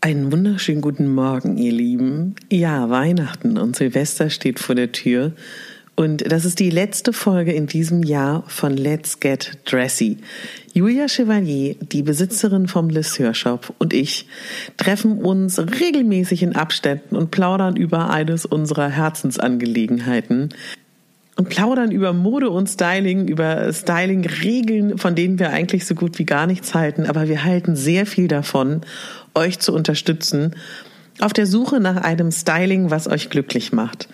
Einen wunderschönen guten Morgen, ihr Lieben. Ja, Weihnachten und Silvester steht vor der Tür. Und das ist die letzte Folge in diesem Jahr von Let's Get Dressy. Julia Chevalier, die Besitzerin vom Lisseur Shop und ich treffen uns regelmäßig in Abständen und plaudern über eines unserer Herzensangelegenheiten und plaudern über Mode und Styling, über Styling-Regeln, von denen wir eigentlich so gut wie gar nichts halten, aber wir halten sehr viel davon, euch zu unterstützen auf der Suche nach einem Styling, was euch glücklich macht.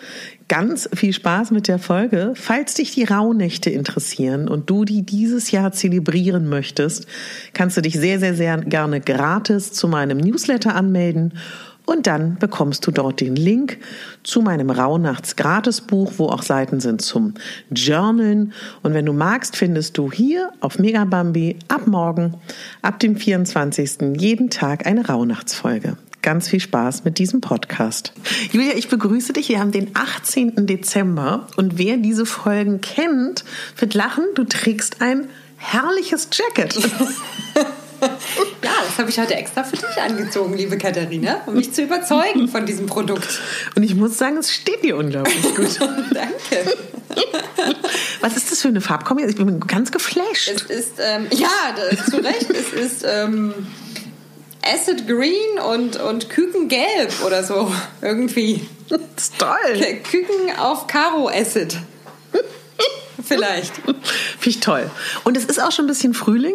Ganz viel Spaß mit der Folge. Falls dich die Rauhnächte interessieren und du die dieses Jahr zelebrieren möchtest, kannst du dich sehr, sehr, sehr gerne gratis zu meinem Newsletter anmelden und dann bekommst du dort den Link zu meinem Rauhnachts-Gratisbuch, wo auch Seiten sind zum Journalen. Und wenn du magst, findest du hier auf Megabambi ab morgen, ab dem 24. jeden Tag eine Rauhnachtsfolge. Ganz viel Spaß mit diesem Podcast. Julia, ich begrüße dich. Wir haben den 18. Dezember und wer diese Folgen kennt, wird lachen. Du trägst ein herrliches Jacket. Ja, das habe ich heute extra für dich angezogen, liebe Katharina, um mich zu überzeugen von diesem Produkt. Und ich muss sagen, es steht dir unglaublich gut. Danke. Was ist das für eine Farbkombi? Ich bin ganz geflasht. Es ist, ähm, ja, das, zu Recht, es ist ähm, Acid Green und, und Kükengelb oder so, irgendwie. Das ist toll. Küken auf Karo Acid. Vielleicht. Finde ich toll. Und es ist auch schon ein bisschen Frühling.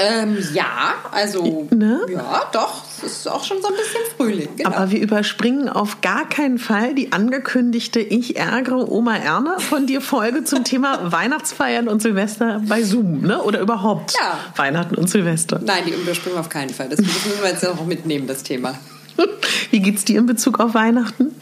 Ähm, ja, also Ne? ja, doch, es ist auch schon so ein bisschen Frühling. Genau. Aber wir überspringen auf gar keinen Fall die angekündigte Ich ärgere Oma Erna von dir Folge zum Thema Weihnachtsfeiern und Silvester bei Zoom, ne? Oder überhaupt Ja. Weihnachten und Silvester. Nein, die überspringen wir auf keinen Fall. Das müssen wir jetzt auch mitnehmen, das Thema. Wie geht's dir in Bezug auf Weihnachten?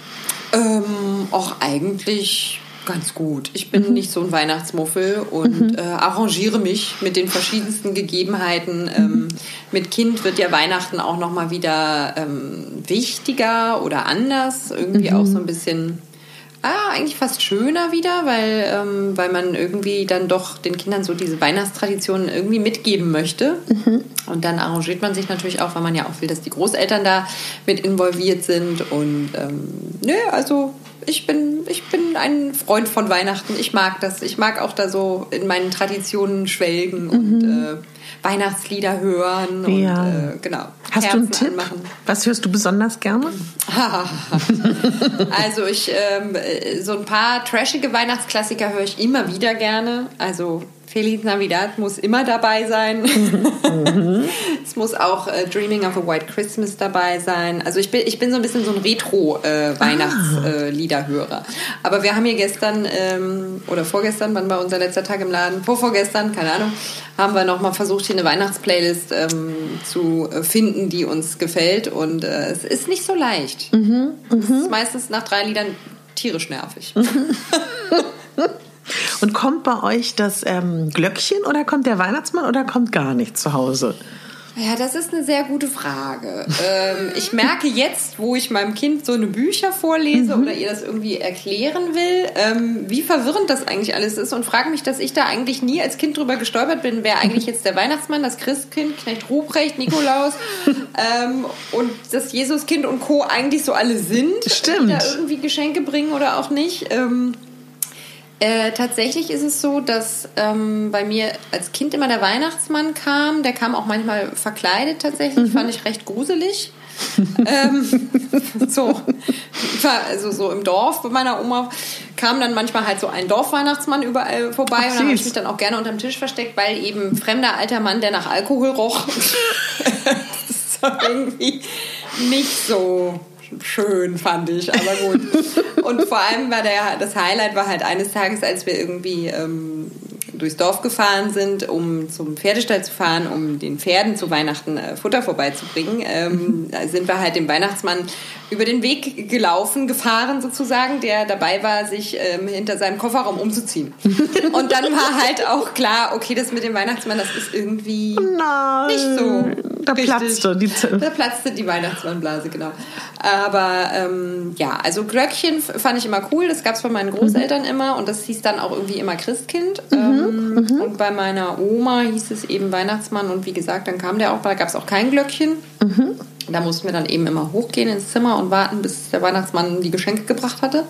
Ähm, auch eigentlich ganz gut. Ich bin nicht so ein Weihnachtsmuffel und äh, arrangiere mich mit den verschiedensten Gegebenheiten. Ähm, mit Kind wird ja Weihnachten auch noch mal wieder ähm, wichtiger oder anders. Irgendwie auch so ein bisschen Ah, eigentlich fast schöner wieder, weil, ähm, weil man irgendwie dann doch den Kindern so diese Weihnachtstraditionen irgendwie mitgeben möchte. Und dann arrangiert man sich natürlich auch, weil man ja auch will, dass die Großeltern da mit involviert sind. Und ähm, nö, also ich bin, ich bin ein Freund von Weihnachten. Ich mag das. Ich mag auch da so in meinen Traditionen schwelgen und äh, Weihnachtslieder hören und Ja. äh, genau. Hast du einen Tipp? anmachen. Was hörst du besonders gerne? Also ich, ähm, äh, so ein paar trashige Weihnachtsklassiker höre ich immer wieder gerne. Also Feliz Navidad muss immer dabei sein. es muss auch äh, Dreaming of a White Christmas dabei sein. Also ich bin, ich bin so ein bisschen so ein Retro-Weihnachtsliederhörer. Aber wir haben hier gestern ähm, oder vorgestern, wann war unser letzter Tag im Laden? Vorvorgestern, keine Ahnung, haben wir nochmal versucht, hier eine Weihnachtsplaylist ähm, zu äh, finden, die uns gefällt. Und äh, es ist nicht so leicht. Es ist meistens nach drei Liedern tierisch nervig. Und kommt bei euch das ähm, Glöckchen oder kommt der Weihnachtsmann oder kommt gar nicht zu Hause? Ja, das ist eine sehr gute Frage. Ähm, ich merke jetzt, wo ich meinem Kind so eine Bücher vorlese mhm. oder ihr das irgendwie erklären will, ähm, wie verwirrend das eigentlich alles ist und frage mich, dass ich da eigentlich nie als Kind drüber gestolpert bin, wer eigentlich jetzt der Weihnachtsmann, das Christkind, Knecht Ruprecht, Nikolaus ähm, und das Jesuskind und Co. eigentlich so alle sind. Stimmt. Die da irgendwie Geschenke bringen oder auch nicht. Ähm, äh, tatsächlich ist es so, dass ähm, bei mir als Kind immer der Weihnachtsmann kam. Der kam auch manchmal verkleidet tatsächlich, mhm. fand ich recht gruselig. ähm, so, also so im Dorf bei meiner Oma kam dann manchmal halt so ein Dorfweihnachtsmann überall vorbei Ach, und da habe ich mich dann auch gerne unterm Tisch versteckt, weil eben fremder alter Mann, der nach Alkohol roch, das ist irgendwie nicht so schön, fand ich, aber gut. Und vor allem war der, das Highlight war halt eines Tages, als wir irgendwie ähm, durchs Dorf gefahren sind, um zum Pferdestall zu fahren, um den Pferden zu Weihnachten äh, Futter vorbeizubringen, ähm, sind wir halt dem Weihnachtsmann über den Weg gelaufen, gefahren sozusagen, der dabei war, sich ähm, hinter seinem Kofferraum umzuziehen. Und dann war halt auch klar, okay, das mit dem Weihnachtsmann, das ist irgendwie Nein. nicht so. Da platzte die Da platzte die Weihnachtsmannblase, genau. Aber ähm, ja, also Glöckchen fand ich immer cool. Das gab es von meinen Großeltern mhm. immer und das hieß dann auch irgendwie immer Christkind. Mhm. Ähm, mhm. Und bei meiner Oma hieß es eben Weihnachtsmann und wie gesagt, dann kam der auch, da gab es auch kein Glöckchen. Mhm. Da mussten wir dann eben immer hochgehen ins Zimmer und warten, bis der Weihnachtsmann die Geschenke gebracht hatte.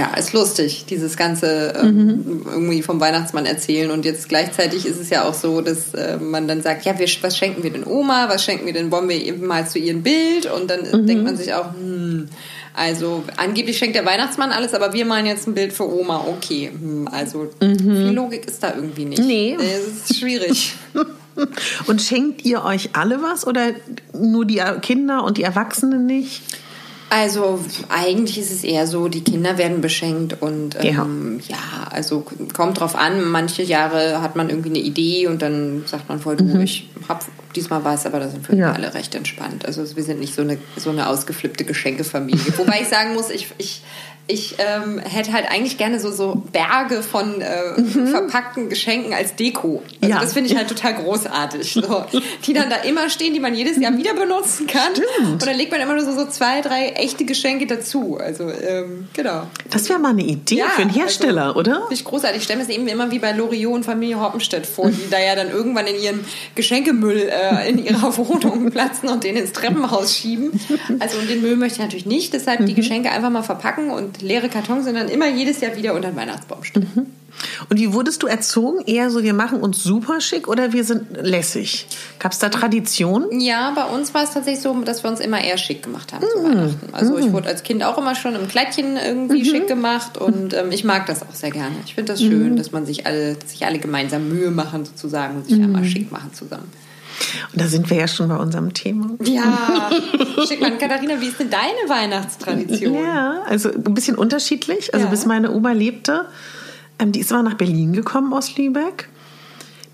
Ja, ist lustig, dieses ganze ähm, mhm. irgendwie vom Weihnachtsmann erzählen. Und jetzt gleichzeitig ist es ja auch so, dass äh, man dann sagt, ja, wir, was schenken wir denn Oma? Was schenken wir denn? Wollen wir eben mal zu ihrem Bild? Und dann mhm. denkt man sich auch, hm, also angeblich schenkt der Weihnachtsmann alles, aber wir malen jetzt ein Bild für Oma. Okay, hm, also mhm. viel Logik ist da irgendwie nicht. Nee. Es ist schwierig. und schenkt ihr euch alle was oder nur die Kinder und die Erwachsenen nicht? Also eigentlich ist es eher so, die Kinder werden beschenkt und ähm, ja. ja. also kommt drauf an. Manche Jahre hat man irgendwie eine Idee und dann sagt man voll, du, mhm. ich hab diesmal was, aber da sind wir ja. alle recht entspannt. Also wir sind nicht so eine so eine ausgeflippte Geschenkefamilie. Wobei ich sagen muss, ich, ich ich ähm, hätte halt eigentlich gerne so, so Berge von äh, mhm. verpackten Geschenken als Deko. Also ja. Das finde ich halt total großartig. So, die dann da immer stehen, die man jedes Jahr wieder benutzen kann. Stimmt. Und dann legt man immer nur so, so zwei, drei echte Geschenke dazu. Also, ähm, genau. Das wäre mal eine Idee ja, für einen Hersteller, also, oder? Finde ich großartig. Ich stelle mir es eben immer wie bei Loriot und Familie Hoppenstedt vor, die da ja dann irgendwann in ihren Geschenkemüll äh, in ihrer Wohnung platzen und den ins Treppenhaus schieben. Also, und den Müll möchte ich natürlich nicht. Deshalb mhm. die Geschenke einfach mal verpacken und leere Kartons sind dann immer jedes Jahr wieder unter den Weihnachtsbaum stehen. Mhm. Und wie wurdest du erzogen? Eher so, wir machen uns super schick oder wir sind lässig? Gab es da Tradition? Ja, bei uns war es tatsächlich so, dass wir uns immer eher schick gemacht haben zu Weihnachten. Also ich mhm. wurde als Kind auch immer schon im Kleidchen irgendwie mhm. schick gemacht und ähm, ich mag das auch sehr gerne. Ich finde das schön, mhm. dass man sich alle, sich alle gemeinsam Mühe machen sozusagen und sich mhm. einmal schick machen zusammen. Und da sind wir ja schon bei unserem Thema. Ja, schick mal, Katharina, wie ist denn deine Weihnachtstradition? Ja, also ein bisschen unterschiedlich. Also ja. bis meine Oma lebte, ähm, die ist immer nach Berlin gekommen aus Lübeck.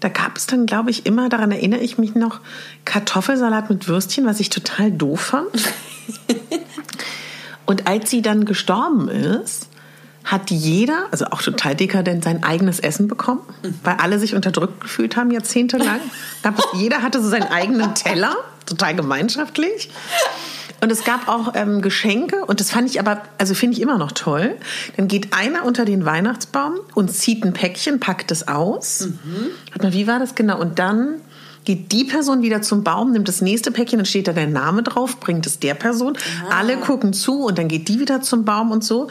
Da gab es dann, glaube ich, immer, daran erinnere ich mich noch, Kartoffelsalat mit Würstchen, was ich total doof fand. Und als sie dann gestorben ist, hat jeder, also auch total dekadent, sein eigenes Essen bekommen, weil alle sich unterdrückt gefühlt haben, jahrzehntelang. jeder hatte so seinen eigenen Teller, total gemeinschaftlich. Und es gab auch ähm, Geschenke und das fand ich aber, also finde ich immer noch toll. Dann geht einer unter den Weihnachtsbaum und zieht ein Päckchen, packt es aus. Mhm. Wie war das genau? Und dann geht die Person wieder zum Baum, nimmt das nächste Päckchen, dann steht da der Name drauf, bringt es der Person. Ah. Alle gucken zu und dann geht die wieder zum Baum und so.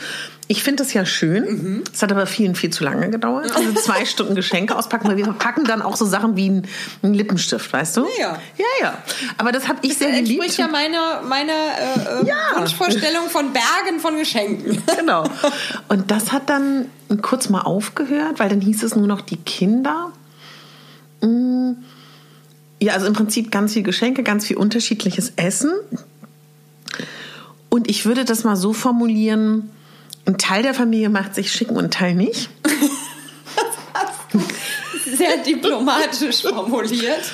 Ich finde das ja schön. Mhm. Es hat aber vielen viel zu lange gedauert. Also zwei Stunden Geschenke auspacken, weil wir verpacken dann auch so Sachen wie einen Lippenstift, weißt du? Ja. Ja, ja. Aber das habe ich das sehr geliebt. Das entspricht ja meiner meine, äh, äh, ja. Wunschvorstellung von Bergen von Geschenken. Genau. Und das hat dann kurz mal aufgehört, weil dann hieß es nur noch die Kinder. Mmh ja, also im Prinzip ganz viel Geschenke, ganz viel unterschiedliches Essen. Und ich würde das mal so formulieren, ein Teil der Familie macht sich schicken und ein Teil nicht. Sehr diplomatisch formuliert.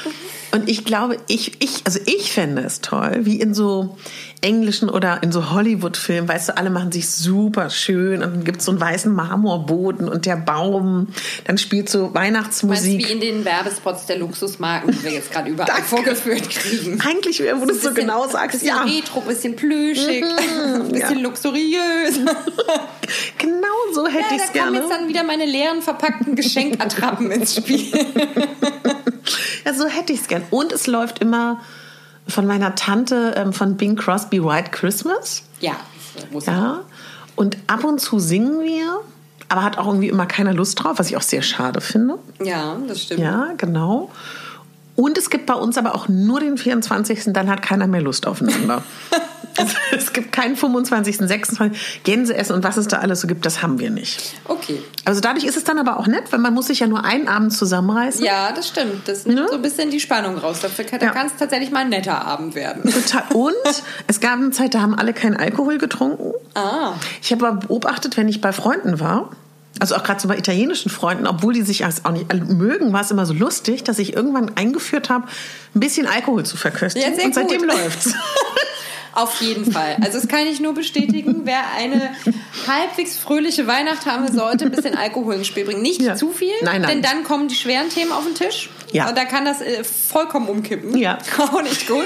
Und ich glaube, ich, ich, also ich fände es toll, wie in so englischen oder in so Hollywood-Filmen, weißt du, alle machen sich super schön und dann gibt es so einen weißen Marmorboden und der Baum, dann spielt so Weihnachtsmusik. Meinst, wie in den Werbespots der Luxusmarken, die wir jetzt gerade überall Danke. vorgeführt kriegen. Eigentlich, wo du es so genau sagst, bisschen ja. retro, bisschen plüschig, mhm, bisschen ja. luxuriös. genau so hätte ja, ich es gerne. Da kommen jetzt dann wieder meine leeren verpackten Geschenkattrappen ins Spiel. ja, so hätte ich es gern. Und es läuft immer von meiner Tante ähm, von Bing Crosby White Christmas. Ja, muss ja. Und ab und zu singen wir, aber hat auch irgendwie immer keiner Lust drauf, was ich auch sehr schade finde. Ja, das stimmt. Ja, genau. Und es gibt bei uns aber auch nur den 24. Dann hat keiner mehr Lust aufeinander. es gibt keinen 25., 26. Gänseessen und was es da alles so gibt, das haben wir nicht. Okay. Also dadurch ist es dann aber auch nett, weil man muss sich ja nur einen Abend zusammenreißen. Ja, das stimmt. Das nimmt ne? so ein bisschen die Spannung raus. Dafür kann ja. es tatsächlich mal ein netter Abend werden. Total. Und es gab eine Zeit, da haben alle keinen Alkohol getrunken. Ah. Ich habe aber beobachtet, wenn ich bei Freunden war, also auch gerade so bei italienischen Freunden, obwohl die sich auch nicht mögen, war es immer so lustig, dass ich irgendwann eingeführt habe, ein bisschen Alkohol zu verköstigen. Ja, und seitdem läuft es. Auf jeden Fall. Also das kann ich nur bestätigen. Wer eine halbwegs fröhliche Weihnacht haben sollte, ein bisschen Alkohol ins Spiel bringen. Nicht ja. zu viel, nein, nein. denn dann kommen die schweren Themen auf den Tisch. Ja. Und da kann das äh, vollkommen umkippen. Ja. Auch nicht gut.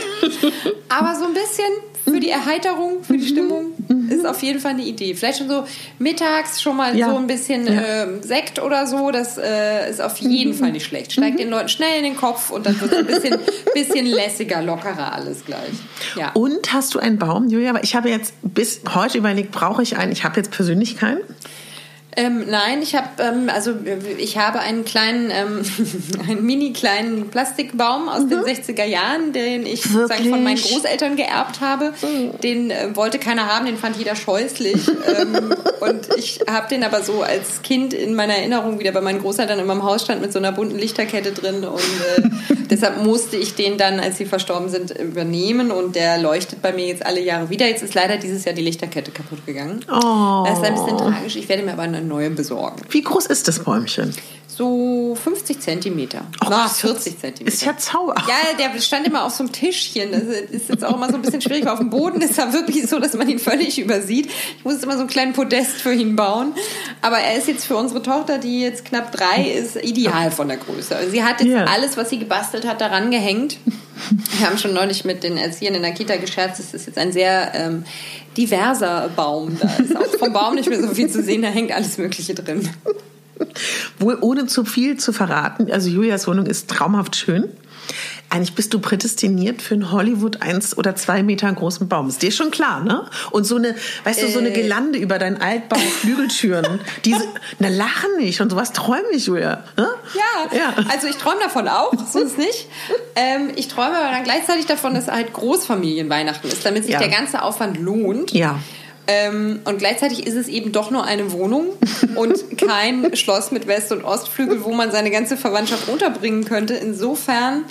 Aber so ein bisschen für die Erheiterung, für die Stimmung mhm. ist auf jeden Fall eine Idee. Vielleicht schon so mittags schon mal ja. so ein bisschen ja. äh, Sekt oder so, das äh, ist auf jeden mhm. Fall nicht schlecht. Steigt mhm. den Leuten schnell in den Kopf und dann wird es ein bisschen, bisschen lässiger, lockerer alles gleich. Ja. Und hast du einen Baum, Julia? Aber ich habe jetzt bis heute überlegt, brauche ich einen? Ich habe jetzt persönlich keinen. Ähm, nein, ich habe ähm, also ich habe einen kleinen, ähm, einen mini kleinen Plastikbaum aus mhm. den 60er Jahren, den ich sozusagen von meinen Großeltern geerbt habe. Mhm. Den äh, wollte keiner haben, den fand jeder scheußlich. ähm, und ich habe den aber so als Kind in meiner Erinnerung wieder bei meinen Großeltern in meinem Haus stand mit so einer bunten Lichterkette drin und äh, deshalb musste ich den dann, als sie verstorben sind, übernehmen und der leuchtet bei mir jetzt alle Jahre wieder. Jetzt ist leider dieses Jahr die Lichterkette kaputt gegangen. Oh. Das ist ein bisschen tragisch. Ich werde mir aber eine neue besorgen. Wie groß ist das Bäumchen? So 50 Zentimeter. Oh, Na, 40 Zentimeter. Ist ja Zauber. Ja, der stand immer auf so einem Tischchen. Das ist jetzt auch immer so ein bisschen schwierig. Auf dem Boden ist er wirklich so, dass man ihn völlig übersieht. Ich muss jetzt immer so einen kleinen Podest für ihn bauen. Aber er ist jetzt für unsere Tochter, die jetzt knapp drei ist, ideal von der Größe. Sie hat jetzt yeah. alles, was sie gebastelt hat, daran gehängt. Wir haben schon neulich mit den Erziehern in der Kita gescherzt, es ist jetzt ein sehr ähm, diverser Baum. Da ist auch vom Baum nicht mehr so viel zu sehen, da hängt alles Mögliche drin. Wohl ohne zu viel zu verraten, also Julias Wohnung ist traumhaft schön. Eigentlich bist du prädestiniert für einen Hollywood eins oder zwei Meter großen Baum. Ist dir schon klar, ne? Und so eine, weißt du, so eine äh. Gelande über deinen Altbau, Flügeltüren. diese, na lachen nicht und sowas träume ich, Julia. Ne? Ja, ja, also ich träume davon auch, sonst nicht. Ähm, ich träume aber dann gleichzeitig davon, dass halt Großfamilienweihnachten ist, damit sich ja. der ganze Aufwand lohnt. Ja. Ähm, und gleichzeitig ist es eben doch nur eine Wohnung und kein Schloss mit West- und Ostflügel, wo man seine ganze Verwandtschaft unterbringen könnte. Insofern,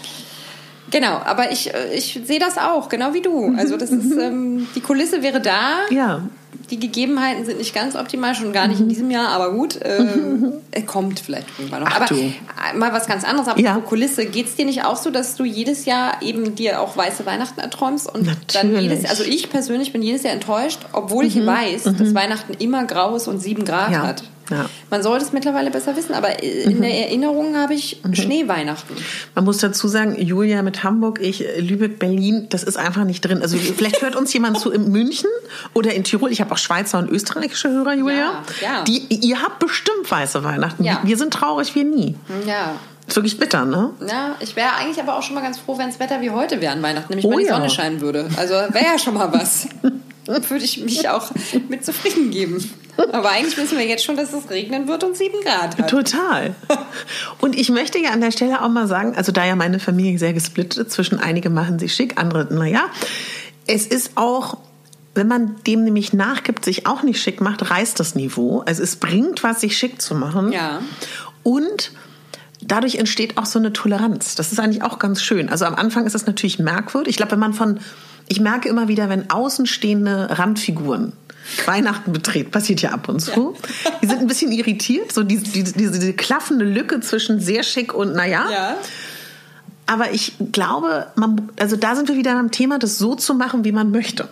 genau, aber ich, äh, ich sehe das auch, genau wie du. Also das ist, ähm, die Kulisse wäre da. Ja die Gegebenheiten sind nicht ganz optimal, schon gar nicht in mhm. diesem Jahr, aber gut, äh, er kommt vielleicht irgendwann noch. Ach, aber du. Äh, mal was ganz anderes, aber ja. Kulisse, geht es dir nicht auch so, dass du jedes Jahr eben dir auch weiße Weihnachten erträumst und Natürlich. dann jedes also ich persönlich bin jedes Jahr enttäuscht, obwohl ich mhm. weiß, mhm. dass Weihnachten immer grau ist und sieben Grad ja. hat. Ja. Man sollte es mittlerweile besser wissen, aber in mhm. der Erinnerung habe ich mhm. Schneeweihnachten. Man muss dazu sagen, Julia mit Hamburg, ich Lübeck, Berlin, das ist einfach nicht drin. Also vielleicht hört uns jemand zu in München oder in Tirol. Ich habe auch Schweizer und österreichische Hörer, Julia. Ja, ja. Die, ihr habt bestimmt weiße Weihnachten. Ja. Wir sind traurig, wir nie. Ja. Ist wirklich bitter, ne? Ja, ich wäre eigentlich aber auch schon mal ganz froh, wenn das Wetter wie heute wäre an Weihnachten, nämlich oh, wenn die Sonne scheinen würde. Also wäre ja schon mal was. würde ich mich auch mit zufrieden geben. Aber eigentlich wissen wir jetzt schon, dass es regnen wird und sieben Grad hat. Total. Und ich möchte ja an der Stelle auch mal sagen, also da ja meine Familie sehr gesplittet zwischen einige machen sich schick, andere, naja, es ist auch wenn man dem nämlich nachgibt, sich auch nicht schick macht, reißt das Niveau. Also es bringt was, sich schick zu machen. Ja. Und dadurch entsteht auch so eine Toleranz. Das ist eigentlich auch ganz schön. Also am Anfang ist es natürlich merkwürdig. Ich glaube, wenn man von, ich merke immer wieder, wenn außenstehende Randfiguren Weihnachten betreten, passiert ja ab und zu. Ja. Die sind ein bisschen irritiert, so diese, diese, diese klaffende Lücke zwischen sehr schick und naja. Ja. Aber ich glaube, man, also da sind wir wieder am Thema, das so zu machen, wie man möchte.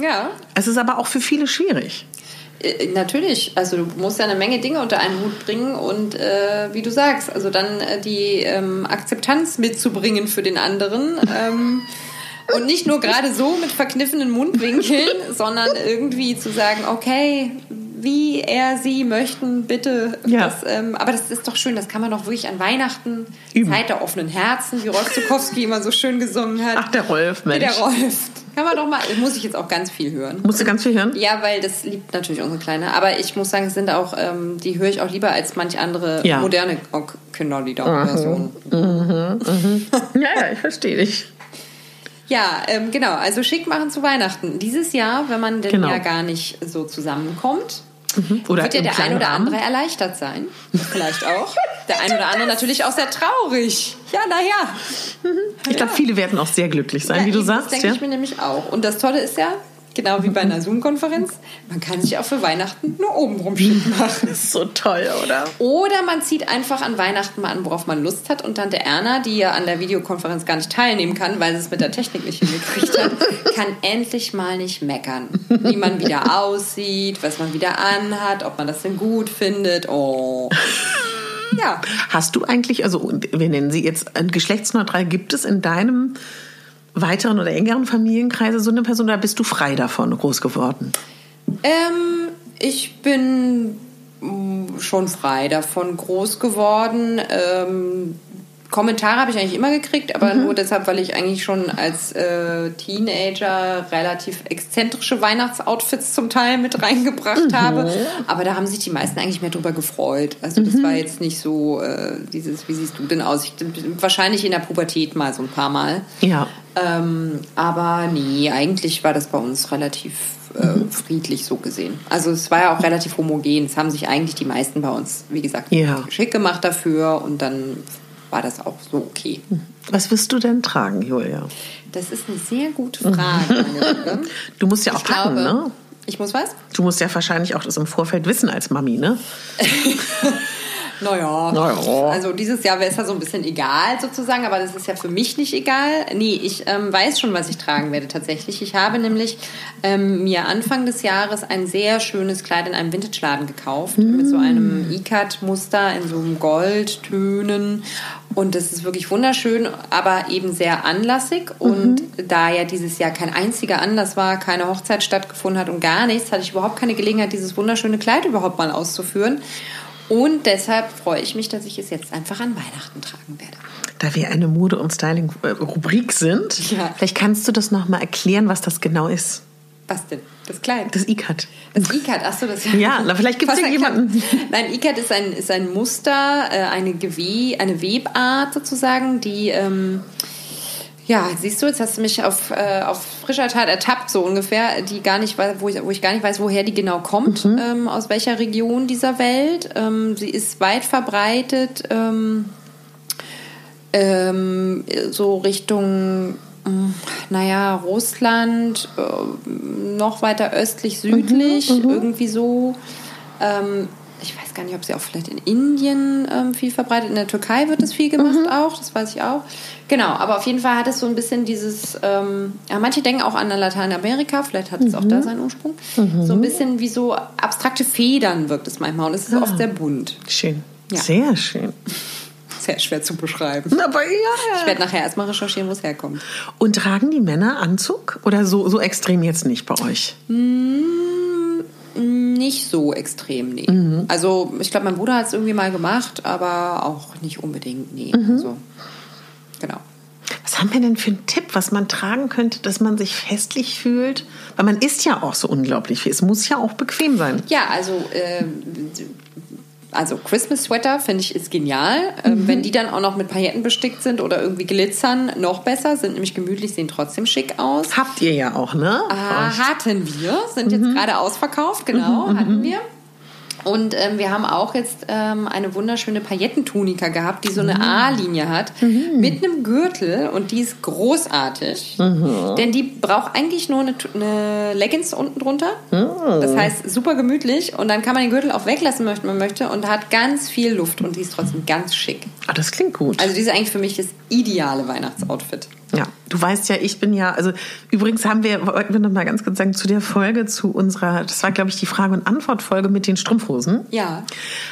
Ja. Es ist aber auch für viele schwierig. Äh, natürlich, also du musst ja eine Menge Dinge unter einen Hut bringen und äh, wie du sagst, also dann äh, die ähm, Akzeptanz mitzubringen für den anderen. Ähm, und nicht nur gerade so mit verkniffenen Mundwinkeln, sondern irgendwie zu sagen, okay, wie er sie möchten, bitte. Ja. Das, ähm, aber das ist doch schön, das kann man doch wirklich an Weihnachten, Üben. Zeit der offenen Herzen, wie Rolf Zukowski immer so schön gesungen hat. Ach, der Rolf, Mensch. der Rolf. Kann man doch mal, muss ich jetzt auch ganz viel hören. Musst du ganz viel hören? Ja, weil das liebt natürlich unsere Kleine. Aber ich muss sagen, es sind auch, ähm, die höre ich auch lieber als manch andere Ja. moderne Kinderlieder-Version. Ja, ja, ich verstehe dich. Ja, ähm, genau. Also schick machen zu Weihnachten. Dieses Jahr, wenn man denn Genau. ja gar nicht so zusammenkommt, Oder wird ja der ein oder Rahmen. andere erleichtert sein. Vielleicht auch. Der ein oder andere natürlich auch sehr traurig. Ja, naja. Ich glaube, viele werden auch sehr glücklich sein, Ja, wie du eben, sagst. Das denke Ja? ich mir nämlich auch. Und das Tolle ist ja, genau wie bei einer Zoom-Konferenz, man kann sich auch für Weihnachten nur obenrum schick machen. Das ist so toll, oder? Oder man zieht einfach an Weihnachten mal an, worauf man Lust hat. Und dann der Erna, die ja an der Videokonferenz gar nicht teilnehmen kann, weil sie es mit der Technik nicht hingekriegt hat, kann endlich mal nicht meckern. Wie man wieder aussieht, was man wieder anhat, ob man das denn gut findet. Oh. Ja. Hast du eigentlich, also wir nennen sie jetzt äh, geschlechtsneutral, gibt es in deinem weiteren oder engeren Familienkreise so eine Person, oder bist du frei davon groß geworden? Ähm, ich bin mm, schon frei davon groß geworden. Ähm, Kommentare habe ich eigentlich immer gekriegt, aber nur deshalb, weil ich eigentlich schon als äh, Teenager relativ exzentrische Weihnachtsoutfits zum Teil mit reingebracht habe. Aber da haben sich die meisten eigentlich mehr drüber gefreut. Also das war jetzt nicht so äh, dieses, wie siehst du denn aus? Ich, wahrscheinlich in der Pubertät mal so ein paar Mal. Ja. Ähm, aber nee, eigentlich war das bei uns relativ äh, friedlich so gesehen. Also es war ja auch relativ homogen. Es haben sich eigentlich die meisten bei uns, wie gesagt, Ja. schick gemacht dafür und dann war das auch so okay. Was wirst du denn tragen, Julia? Das ist eine sehr gute Frage. Du musst ja auch Ich packen, glaube, ne? ich muss was? Du musst ja wahrscheinlich auch das im Vorfeld wissen als Mami, ne? Naja. Naja. Also dieses Jahr wäre es ja so ein bisschen egal sozusagen, aber das ist ja für mich nicht egal. Nee, ich ähm, weiß schon, was ich tragen werde tatsächlich. Ich habe nämlich ähm, mir Anfang des Jahres ein sehr schönes Kleid in einem Vintage-Laden gekauft mit so einem Ikat-Muster in so einem Goldtönen. Und das ist wirklich wunderschön, aber eben sehr anlassig. Und da ja dieses Jahr kein einziger Anlass war, keine Hochzeit stattgefunden hat und gar nichts, hatte ich überhaupt keine Gelegenheit, dieses wunderschöne Kleid überhaupt mal auszuführen. Und deshalb freue ich mich, dass ich es jetzt einfach an Weihnachten tragen werde. Da wir eine Mode- und Styling-Rubrik sind, Ja. vielleicht kannst du das nochmal erklären, was das genau ist. Was denn? Das Kleid? Das ICAT. Das ICAT, ach so, das Ja, na, vielleicht gibt's Fast ja jemanden. Nein, ICAT ist ein, ist ein Muster, äh, eine, Gewe eine Webart sozusagen, die, ähm, ja, siehst du, jetzt hast du mich auf, äh, auf frischer Tat ertappt, so ungefähr, die gar nicht, weiß, wo ich, wo ich gar nicht weiß, woher die genau kommt, Mhm. ähm, aus welcher Region dieser Welt. Ähm, sie ist weit verbreitet, ähm, ähm, so Richtung, mh, naja, Russland, äh, noch weiter östlich, südlich, irgendwie so. Ich weiß gar nicht, ob sie auch vielleicht in Indien ähm, viel verbreitet. In der Türkei wird es viel gemacht auch, das weiß ich auch. Genau, aber auf jeden Fall hat es so ein bisschen dieses, ähm, ja, manche denken auch an Lateinamerika, vielleicht hat es auch da seinen Ursprung. So ein bisschen wie so abstrakte Federn wirkt es manchmal und es ist oft sehr bunt. Schön. Ja. Sehr schön. Sehr schwer zu beschreiben. Aber ja. Ich werde nachher erstmal recherchieren, wo es herkommt. Und tragen die Männer Anzug? Oder so, so extrem jetzt nicht bei euch? Nicht so extrem, nee. Also ich glaube, mein Bruder hat es irgendwie mal gemacht, aber auch nicht unbedingt, nee. Also, genau. Was haben wir denn für einen Tipp, was man tragen könnte, dass man sich festlich fühlt? Weil man isst ja auch so unglaublich viel. Es muss ja auch bequem sein. Ja, also, äh, also Christmas Sweater finde ich ist genial. Ähm, wenn die dann auch noch mit Pailletten bestickt sind oder irgendwie glitzern, noch besser. Sind nämlich gemütlich, sehen trotzdem schick aus. Habt ihr ja auch, ne? Ah, hatten wir, sind jetzt gerade ausverkauft, genau, hatten wir. Und ähm, wir haben auch jetzt ähm, eine wunderschöne Paillettentunika gehabt, die so eine A-Linie hat, mit einem Gürtel. Und die ist großartig. Denn die braucht eigentlich nur eine, eine Leggings unten drunter. Das heißt, super gemütlich. Und dann kann man den Gürtel auch weglassen, wenn man möchte. Und hat ganz viel Luft. Und die ist trotzdem ganz schick. Ah, das klingt gut. Also die ist eigentlich für mich das ideale Weihnachtsoutfit. Ja, du weißt ja, ich bin ja, also übrigens haben wir, wollten wir noch mal ganz kurz sagen, zu der Folge, zu unserer, das war glaube ich die Frage- und Antwort-Folge mit den Strumpfhosen. Ja.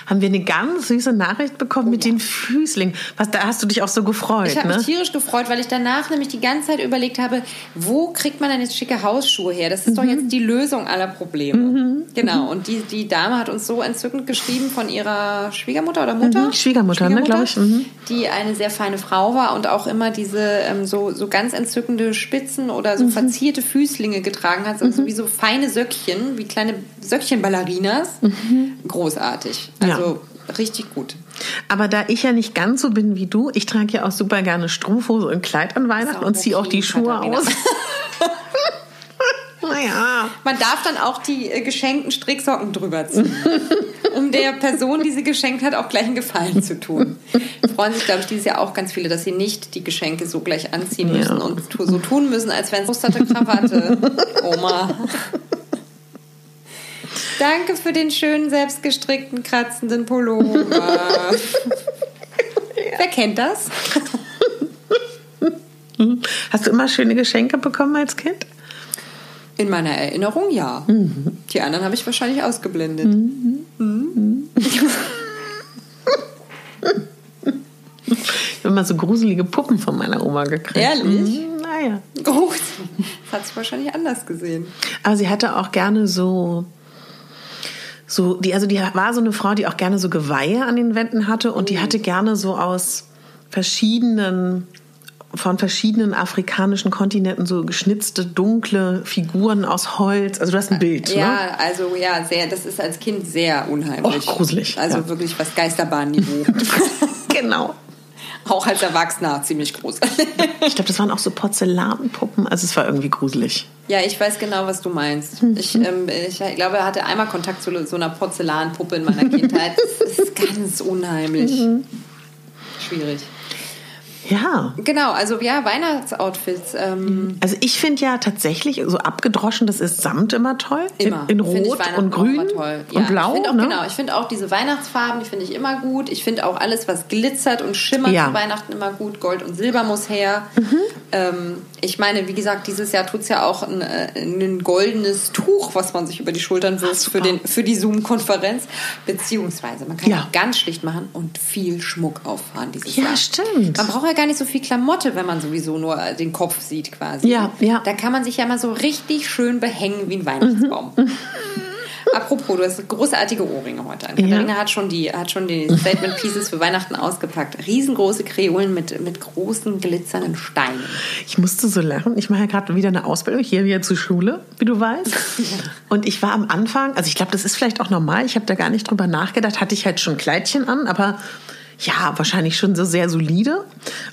Haben wir eine ganz süße Nachricht bekommen mit den Füßlingen. Was, da hast du dich auch so gefreut, Ich habe ne? mich tierisch gefreut, weil ich danach nämlich die ganze Zeit überlegt habe, wo kriegt man denn jetzt schicke Hausschuhe her? Das ist Mhm. doch jetzt die Lösung aller Probleme. Genau. Und die, die Dame hat uns so entzückend geschrieben von ihrer Schwiegermutter oder Mutter? Mhm, Schwiegermutter, ne, glaub ich. Mhm. Die eine sehr feine Frau war und auch immer diese ähm, so, so ganz entzückende Spitzen oder Mhm. so verzierte Füßlinge getragen hat, so wie so feine Söckchen, wie kleine Söckchen-Ballerinas. Großartig. Mhm. Ja. Also richtig gut. Aber da ich ja nicht ganz so bin wie du, ich trage ja auch super gerne Strumpfhose und Kleid an Weihnachten und ziehe auch die Schuhe Katharina. aus. naja. Man darf dann auch die äh, geschenkten Stricksocken drüber ziehen, um der Person, die sie geschenkt hat, auch gleich einen Gefallen zu tun. Freuen sich, glaube ich, dieses Jahr auch ganz viele, dass sie nicht die Geschenke so gleich anziehen Ja. müssen und so tun müssen, als wenn es musterte Krawatte. Oma. Danke für den schönen, selbstgestrickten, kratzenden Pullover. Wer kennt das? Hast du immer schöne Geschenke bekommen als Kind? In meiner Erinnerung ja. Die anderen habe ich wahrscheinlich ausgeblendet. Ich habe immer so gruselige Puppen von meiner Oma gekriegt. Ehrlich? Mhm, naja. Gut. Das hat sie wahrscheinlich anders gesehen. Aber sie hatte auch gerne so, so die, also die war so eine Frau, die auch gerne so Geweihe an den Wänden hatte und die hatte gerne so aus verschiedenen von verschiedenen afrikanischen Kontinenten so geschnitzte dunkle Figuren aus Holz. Also du hast ein Bild, ne? Ja, also ja, sehr, das ist als Kind sehr unheimlich. Oh, gruselig, Also ja. wirklich was Geisterbahnniveau. Genau. Auch als Erwachsener ziemlich groß. Ich glaube, das waren auch so Porzellanpuppen. Also es war irgendwie gruselig. ja, ich weiß genau, was du meinst. Ich, ähm, ich glaube, er hatte einmal Kontakt zu so einer Porzellanpuppe in meiner Kindheit. Das ist ganz unheimlich. Mhm. Schwierig. Ja. Genau, also ja, Weihnachtsoutfits. Ähm, Also ich finde ja tatsächlich so abgedroschen, das ist Samt immer toll. Immer. In, in Rot und Grün und Ja, Blau. Ich auch, ne? genau, ich finde auch diese Weihnachtsfarben, die finde ich immer gut. Ich finde auch alles, was glitzert und schimmert Ja. Mhm. zu Weihnachten immer gut. Gold und Silber muss her. Ähm, ich meine, wie gesagt, dieses Jahr tut es ja auch ein, äh, ein goldenes Tuch, was man sich über die Schultern wirft für, den, für die Zoom-Konferenz. Beziehungsweise, man kann Ja. auch ganz schlicht machen und viel Schmuck auffahren dieses Ja, Jahr. stimmt. Man braucht ja gar nicht so viel Klamotte, wenn man sowieso nur den Kopf sieht quasi. Ja, ja. Da kann man sich ja mal so richtig schön behängen wie ein Weihnachtsbaum. Mhm. Apropos, du hast großartige Ohrringe heute an. Katharina hat schon die, hat schon die Statement Pieces für Weihnachten ausgepackt. Riesengroße Kreolen mit, mit großen glitzernden Steinen. Ich musste so lachen. Ich mache ja gerade wieder eine Ausbildung hier wieder zur Schule, wie du weißt. Und ich war am Anfang, also ich glaube, das ist vielleicht auch normal. Ich habe da gar nicht drüber nachgedacht. Hatte ich halt schon Kleidchen an, aber ja, wahrscheinlich schon so sehr solide.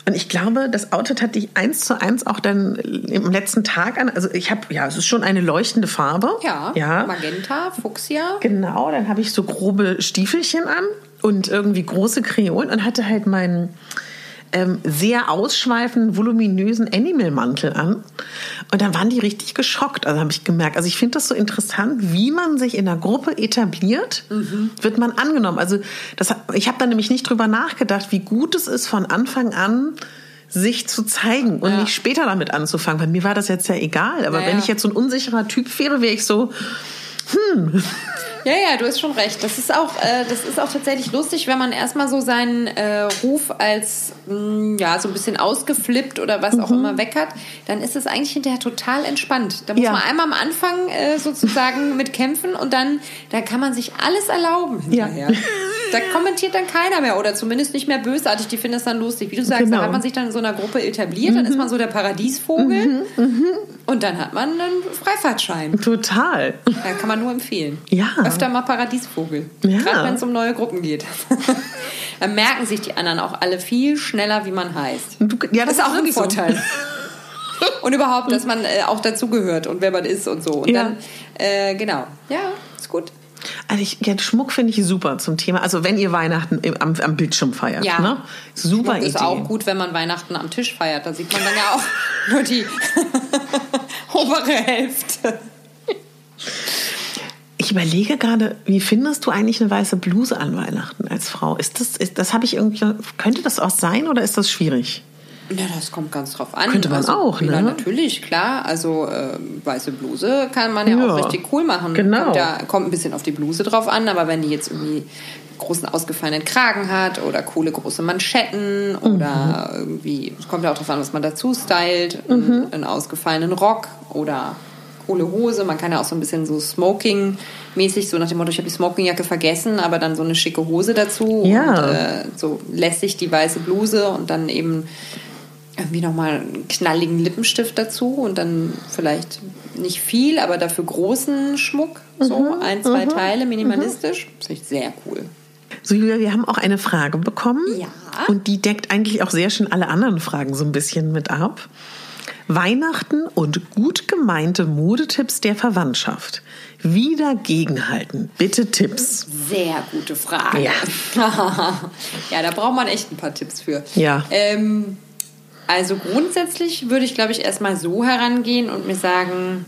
Und ich glaube, das Outfit hatte ich eins zu eins auch dann im letzten Tag an. Also ich habe, ja, es ist schon eine leuchtende Farbe. Ja, ja. Magenta, Fuchsia. Genau, dann habe ich so grobe Stiefelchen an und irgendwie große Kreolen und hatte halt meinen ähm, sehr ausschweifenden, voluminösen Animal-Mantel an. Und dann waren die richtig geschockt, also habe ich gemerkt. Also ich finde das so interessant, wie man sich in einer Gruppe etabliert, wird man angenommen. Also das, ich habe da nämlich nicht drüber nachgedacht, wie gut es ist, von Anfang an sich zu zeigen und Ja. nicht später damit anzufangen. Bei mir war das jetzt ja egal. Aber Naja. wenn ich jetzt so ein unsicherer Typ wäre, wäre ich so, Ja, ja, du hast schon recht. Das ist auch, äh, das ist auch tatsächlich lustig, wenn man erstmal so seinen äh, Ruf als mh, ja so ein bisschen ausgeflippt oder was Mhm. auch immer weg hat, dann ist es eigentlich hinterher total entspannt. Da muss Ja. man einmal am Anfang äh, sozusagen mit kämpfen und dann, dann kann man sich alles erlauben Ja. hinterher. Da kommentiert dann keiner mehr oder zumindest nicht mehr bösartig. Die finden das dann lustig. Wie du sagst, Genau. da hat man sich dann in so einer Gruppe etabliert, dann ist man so der Paradiesvogel Mhm, und dann hat man einen Freifahrtschein. total. Ja, kann man nur empfehlen. Ja. Öfter mal Paradiesvogel. Ja. Gerade wenn es um neue Gruppen geht. Dann merken sich die anderen auch alle viel schneller, wie man heißt. Du, ja, das, Das ist auch ein so. Vorteil. Und überhaupt, dass man äh, auch dazugehört und wer man ist und so. Und Ja. dann, äh, genau. Ja, ist gut. Also ich, ja, Schmuck finde ich super zum Thema. Also wenn ihr Weihnachten im, am, am Bildschirm feiert, Ja. ne? Super Schmuck Idee. ist auch gut, wenn man Weihnachten am Tisch feiert. Da sieht man dann ja auch nur die obere Hälfte. Ich überlege gerade, wie findest du eigentlich eine weiße Bluse an Weihnachten als Frau? Ist das, ist, das habe ich irgendwie, könnte das auch sein oder ist das schwierig? Ja, das kommt ganz drauf an. Könnte man also, auch, Ja, ne? natürlich, klar. Also äh, weiße Bluse kann man ja, Ja, auch richtig cool machen. genau. Kommt, ja, kommt ein bisschen auf die Bluse drauf an, aber wenn die jetzt irgendwie großen ausgefallenen Kragen hat oder coole große Manschetten oder Mhm. irgendwie, es kommt ja auch darauf an, was man dazu stylt, einen, einen ausgefallenen Rock oder coole Hose. Man kann ja auch so ein bisschen so Smoking-mäßig, so nach dem Motto, ich habe die Smokingjacke vergessen, aber dann so eine schicke Hose dazu. Ja. Und, äh, so lässig die weiße Bluse und dann eben irgendwie nochmal einen knalligen Lippenstift dazu und dann vielleicht nicht viel, aber dafür großen Schmuck. So ein, zwei Teile, minimalistisch. Finde ich sehr cool. So, Julia, wir haben auch eine Frage bekommen. Ja. Und die deckt eigentlich auch sehr schön alle anderen Fragen so ein bisschen mit ab. Weihnachten und gut gemeinte Modetipps der Verwandtschaft. Wie dagegenhalten? Bitte Tipps. Sehr gute Frage. Ja. ja, da braucht man echt ein paar Tipps für. Ja. Ähm, also grundsätzlich würde ich, glaube ich, erstmal so herangehen und mir sagen,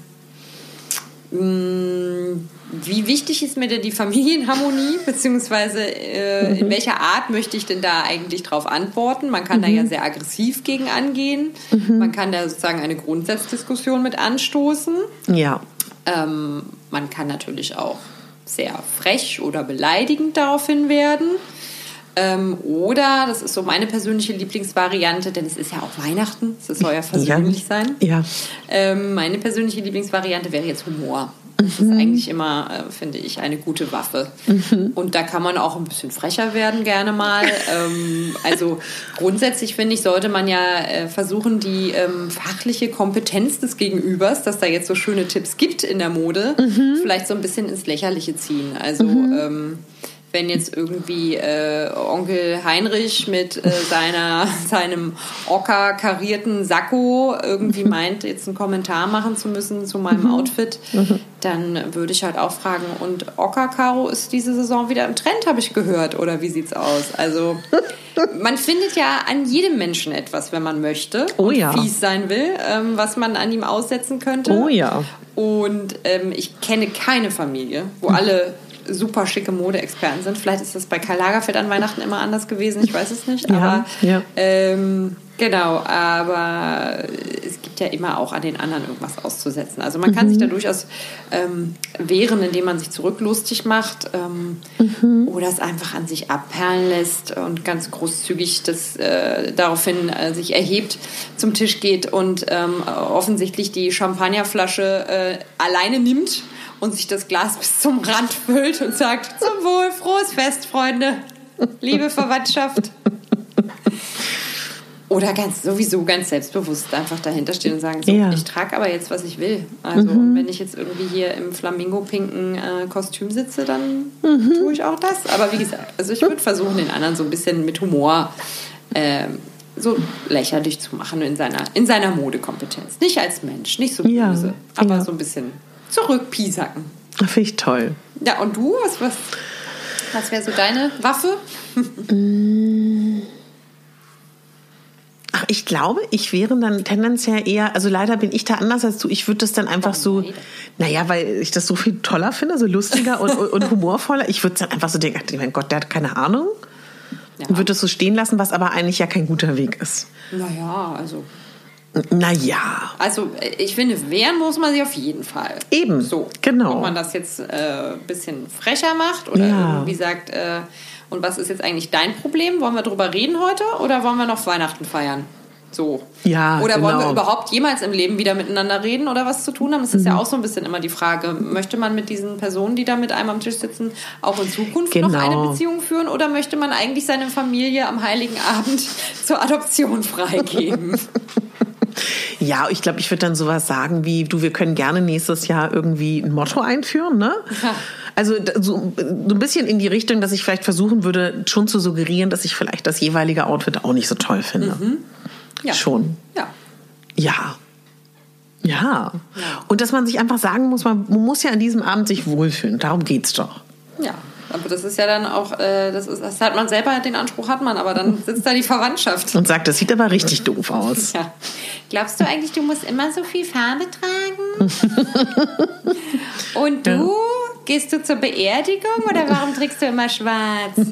wie wichtig ist mir denn die Familienharmonie, beziehungsweise äh, in welcher Art möchte ich denn da eigentlich drauf antworten? Man kann da ja sehr aggressiv gegen angehen. Man kann da sozusagen eine Grundsatzdiskussion mit anstoßen. Ja. Ähm, man kann natürlich auch sehr frech oder beleidigend daraufhin werden. Ähm, oder, das ist so meine persönliche Lieblingsvariante, denn es ist ja auch Weihnachten, es soll ja versöhnlich sein. Ja. Ähm, meine persönliche Lieblingsvariante wäre jetzt Humor. Das ist eigentlich immer, äh, finde ich, eine gute Waffe. Und da kann man auch ein bisschen frecher werden, gerne mal. ähm, also grundsätzlich finde ich, sollte man ja äh, versuchen, die ähm, fachliche Kompetenz des Gegenübers, dass da jetzt so schöne Tipps gibt in der Mode, vielleicht so ein bisschen ins Lächerliche ziehen. Also ähm, wenn jetzt irgendwie äh, Onkel Heinrich mit äh, seiner, seinem ocker karierten Sakko irgendwie meint, jetzt einen Kommentar machen zu müssen zu meinem Outfit, dann würde ich halt auch fragen, und ocker Karo ist diese Saison wieder im Trend, habe ich gehört, oder wie sieht's aus? Also man findet ja an jedem Menschen etwas, wenn man möchte Oh ja. fies sein will, ähm, was man an ihm aussetzen könnte. Oh ja. Und ähm, ich kenne keine Familie, wo alle super schicke Modeexperten sind. Vielleicht ist das bei Karl Lagerfeld an Weihnachten immer anders gewesen, ich weiß es nicht. Ja, aber ja. Ähm, genau, aber es gibt ja immer auch an den anderen irgendwas auszusetzen. Also man kann sich Mhm. da durchaus ähm, wehren, indem man sich zurücklustig macht ähm, Mhm. oder es einfach an sich abperlen lässt und ganz großzügig das äh, daraufhin äh, sich erhebt, zum Tisch geht und ähm, offensichtlich die Champagnerflasche äh, alleine nimmt und sich das Glas bis zum Rand füllt und sagt, zum Wohl, frohes Fest, Freunde, liebe Verwandtschaft. Oder ganz sowieso ganz selbstbewusst einfach dahinter stehen und sagen, so, Ja. ich trage aber jetzt, was ich will. Also und wenn ich jetzt irgendwie hier im flamingo-pinken äh, Kostüm sitze, dann tue ich auch das. Aber wie gesagt, also ich würde versuchen, den anderen so ein bisschen mit Humor ähm, so lächerlich zu machen in seiner, in seiner Modekompetenz. Nicht als Mensch, nicht so Ja, böse, aber ja. so ein bisschen zurückpiesacken. Finde ich toll. Ja, und du? Was, was, was wäre so deine Waffe? Ach, ich glaube, ich wäre dann tendenziell eher, also leider bin ich da anders als du. Ich würde das dann einfach so, leider? naja, weil ich das so viel toller finde, so lustiger und, und, humorvoller. Ich würde dann einfach so denken, ach, mein Gott, der hat keine Ahnung. Ja. Und würde es so stehen lassen, was aber eigentlich ja kein guter Weg ist. Naja, also Naja. Also äh, ich finde, wehren muss man sich auf jeden Fall. Eben, So. genau. Ob man das jetzt äh, ein bisschen frecher macht oder Ja. irgendwie sagt, äh, und was ist jetzt eigentlich dein Problem? Wollen wir drüber reden heute oder wollen wir noch Weihnachten feiern? So. Ja, Oder wollen wir genau. überhaupt jemals im Leben wieder miteinander reden oder was zu tun haben? Das Mhm. ist ja auch so ein bisschen immer die Frage. Möchte man mit diesen Personen, die da mit einem am Tisch sitzen, auch in Zukunft noch Genau. eine Beziehung führen oder möchte man eigentlich seine Familie am Heiligen Abend zur Adoption freigeben? Ja, ich glaube, ich würde dann sowas sagen wie, du, wir können gerne nächstes Jahr irgendwie ein Motto einführen, ne? Ja. Also so, so ein bisschen in die Richtung, dass ich vielleicht versuchen würde, schon zu suggerieren, dass ich vielleicht das jeweilige Outfit auch nicht so toll finde. Ja. Schon. Ja. Ja. Ja. Und dass man sich einfach sagen muss, man, man muss ja an diesem Abend sich wohlfühlen. Darum geht's doch. Ja, aber das ist ja dann auch, äh, das, ist, das hat man selber, den Anspruch hat man, aber dann sitzt da die Verwandtschaft. Und sagt, das sieht aber richtig doof aus. Ja. Glaubst du eigentlich, du musst immer so viel Farbe tragen? Und du? Gehst du zur Beerdigung oder warum trägst du immer schwarz?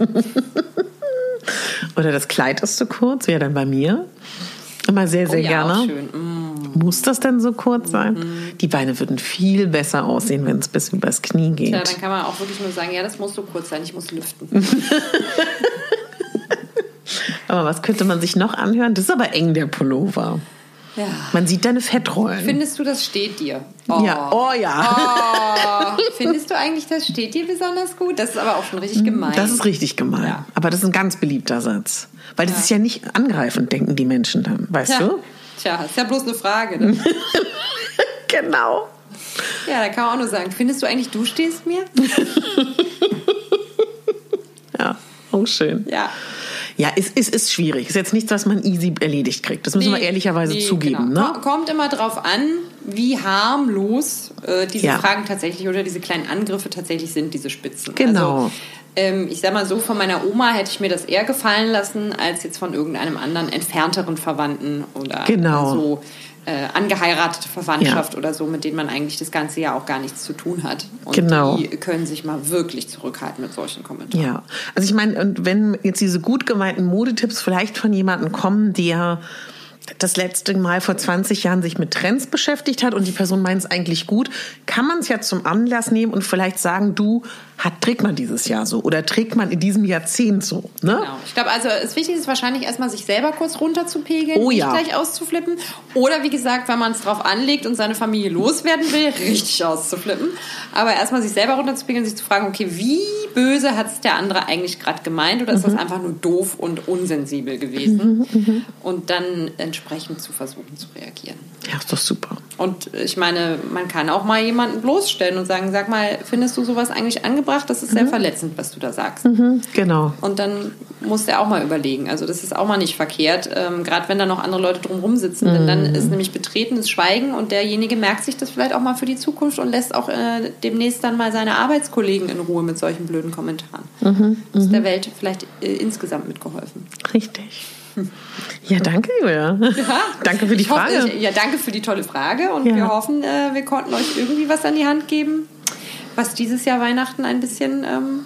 Oder das Kleid ist zu kurz, ja dann bei mir. Immer sehr, sehr oh, ja, gerne. Auch schön. Mm. Muss das denn so kurz sein? Die Beine würden viel besser aussehen, wenn es bis übers Knie geht. Ja, dann kann man auch wirklich nur sagen, ja, das muss so kurz sein, ich muss lüften. aber was könnte man sich noch anhören? Das ist aber eng, der Pullover. Ja. Man sieht deine Fettrollen. Findest du, das steht dir? Oh. Ja, oh ja. Oh. Findest du eigentlich, das steht dir besonders gut? Das ist aber auch schon richtig gemein. Das ist richtig gemein. Ja. Aber das ist ein ganz beliebter Satz. Weil das ist ja nicht angreifend, denken die Menschen dann, weißt Tja. du? Tja, ist ja bloß eine Frage. Ne? Genau. ja, da kann man auch nur sagen, findest du eigentlich, du stehst mir? Ja, oh schön. Ja. Ja, es ist, ist, ist schwierig. Ist jetzt nichts, was man easy erledigt kriegt. Das müssen wir Nee, ehrlicherweise nee, zugeben. genau. Ne? Kommt immer drauf an, wie harmlos äh, diese Ja. Fragen tatsächlich oder diese kleinen Angriffe tatsächlich sind, diese Spitzen. Genau. Also, ähm, ich sag mal so, von meiner Oma hätte ich mir das eher gefallen lassen, als jetzt von irgendeinem anderen entfernteren Verwandten oder Genau. so äh, angeheiratete Verwandtschaft oder so, mit denen man eigentlich das ganze Jahr auch gar nichts zu tun hat. Und Genau. die können sich mal wirklich zurückhalten mit solchen Kommentaren. Ja, also ich meine, und wenn jetzt diese gut gemeinten Modetipps vielleicht von jemandem kommen, der das letzte Mal vor 20 Jahren sich mit Trends beschäftigt hat und die Person meint es eigentlich gut, kann man es ja zum Anlass nehmen und vielleicht sagen, du, hat, trägt man dieses Jahr so oder trägt man in diesem Jahrzehnt so, ne? Genau. Ich glaube, also das Wichtigste ist wahrscheinlich erstmal sich selber kurz runterzupegeln, Oh nicht ja. gleich auszuflippen. Oder wie gesagt, wenn man es drauf anlegt und seine Familie loswerden will, richtig auszuflippen. Aber erstmal sich selber runterzupegeln, sich zu fragen, okay, wie böse hat es der andere eigentlich gerade gemeint oder ist Mhm. das einfach nur doof und unsensibel gewesen? Und dann entsprechend zu versuchen zu reagieren. Ja, ist doch super. Und ich meine, man kann auch mal jemanden bloßstellen und sagen, sag mal, findest du sowas eigentlich angebracht? Das ist sehr verletzend, was du da sagst. Genau. Und dann muss der auch mal überlegen. Also das ist auch mal nicht verkehrt, ähm, gerade wenn da noch andere Leute drumherum sitzen. Denn dann ist nämlich betretenes Schweigen und derjenige merkt sich das vielleicht auch mal für die Zukunft und lässt auch äh, demnächst dann mal seine Arbeitskollegen in Ruhe mit solchen blöden Kommentaren. ist der Welt vielleicht äh, insgesamt mitgeholfen. Richtig. Ja, danke, Julia. danke für die ich hoffe, Frage. Ich, ja, danke für die tolle Frage und Ja. wir hoffen, äh, wir konnten euch irgendwie was an die Hand geben, was dieses Jahr Weihnachten ein bisschen ähm,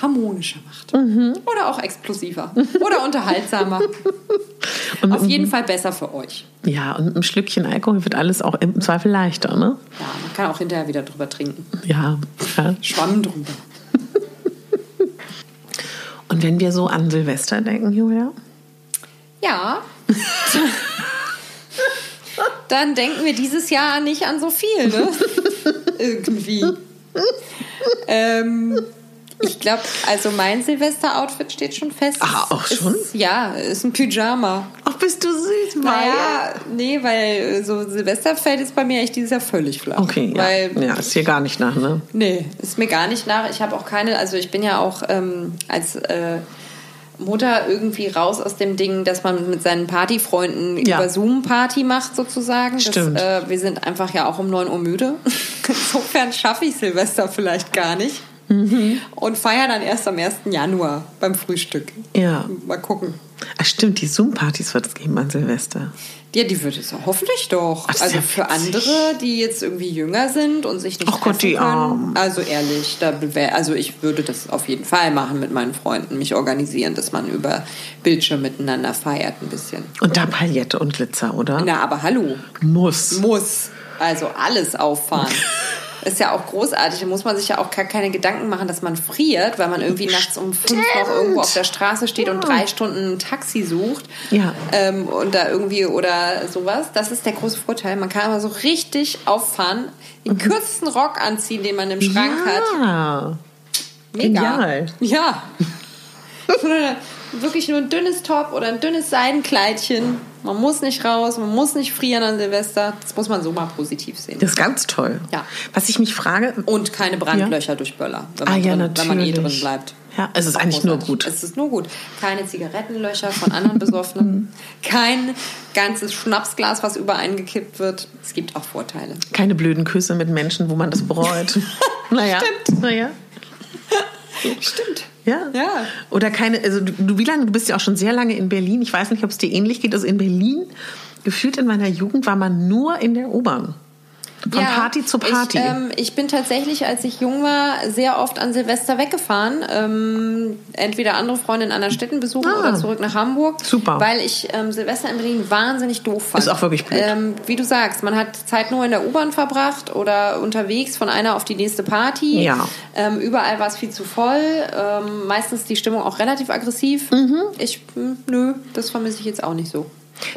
harmonischer macht. Mhm. Oder auch explosiver. Oder unterhaltsamer. Und Auf jeden Fall besser für euch. ja, und mit einem Schlückchen Alkohol wird alles auch im Zweifel leichter, ne? Ja, man kann auch hinterher wieder drüber trinken. Ja. ja. Schwamm drüber. Und wenn wir so an Silvester denken, Julia? Ja. Dann denken wir dieses Jahr nicht an so viel, ne? Irgendwie. Ähm, ich glaube, also mein Silvester-Outfit steht schon fest. Ah, auch schon? Ist, ja, ist ein Pyjama. Ach, bist du süß, Naja, nee, weil so Silvester fällt bei mir echt dieses Jahr völlig flach. Okay, ja. Weil ja, ist hier gar nicht nach, ne? Nee, ist mir gar nicht nach. Ich habe auch keine, also ich bin ja auch ähm, als äh, Mutter irgendwie raus aus dem Ding, dass man mit seinen Partyfreunden Ja. über Zoom Party macht sozusagen. Stimmt. Das, äh, wir sind einfach ja auch um 9 Uhr müde. Insofern schaffe ich Silvester vielleicht gar nicht. Mhm. Und feiere dann erst am 1. Januar beim Frühstück. Ja. Mal gucken. Ach, stimmt, die Zoom-Partys wird es geben an Silvester. Ja, die wird es hoffentlich doch. Ach, also für andere, die jetzt irgendwie jünger sind und sich nicht Ach Gott, die können. Also ehrlich, da also ich würde das auf jeden Fall machen mit meinen Freunden, mich organisieren, dass man über Bildschirm miteinander feiert ein bisschen. Und da Paillette und Glitzer, oder? Na, aber hallo, Muss. muss also alles auffahren. Ist ja auch großartig. Da muss man sich ja auch gar keine Gedanken machen, dass man friert, weil man irgendwie nachts um fünf noch irgendwo auf der Straße steht und drei Stunden ein Taxi sucht. Ja. Ähm, und da irgendwie oder sowas. Das ist der große Vorteil. Man kann aber so richtig auffahren, den kürzesten Rock anziehen, den man im Schrank hat. Ja. Mega. Genial. Ja. Wirklich nur ein dünnes Top oder ein dünnes Seidenkleidchen. Man muss nicht raus, man muss nicht frieren an Silvester. Das muss man so mal positiv sehen. Das ist ganz toll. Ja. Was ich mich frage, Und keine Brandlöcher durch Böller, wenn Ah, man, ja, drin, wenn man eh drin bleibt. Ja, es ist eigentlich nur gut. Es ist nur gut. Keine Zigarettenlöcher von anderen Besoffenen. Kein ganzes Schnapsglas, was übereingekippt wird. Es gibt auch Vorteile. keine blöden Küsse mit Menschen, wo man das bereut. naja. Stimmt. Naja. Stimmt. Ja. Ja. Oder keine, also du, wie lange, du bist ja auch schon sehr lange in Berlin. Ich weiß nicht, ob es dir ähnlich geht. Also in Berlin, gefühlt in meiner Jugend, war man nur in der U-Bahn. Von Party zu Party. Ich, ähm, ich, bin tatsächlich, als ich jung war, sehr oft an Silvester weggefahren. Ähm, entweder andere Freunde in anderen Städten besuchen ah, oder zurück nach Hamburg. Super. Weil ich ähm, Silvester in Berlin wahnsinnig doof fand. Ist auch wirklich blöd. Ähm, wie du sagst, man hat Zeit nur in der U-Bahn verbracht oder unterwegs von einer auf die nächste Party. Ja. Ähm, überall war es viel zu voll. Ähm, meistens die Stimmung auch relativ aggressiv. Mhm. Ich, hm, nö, das vermisse ich jetzt auch nicht so.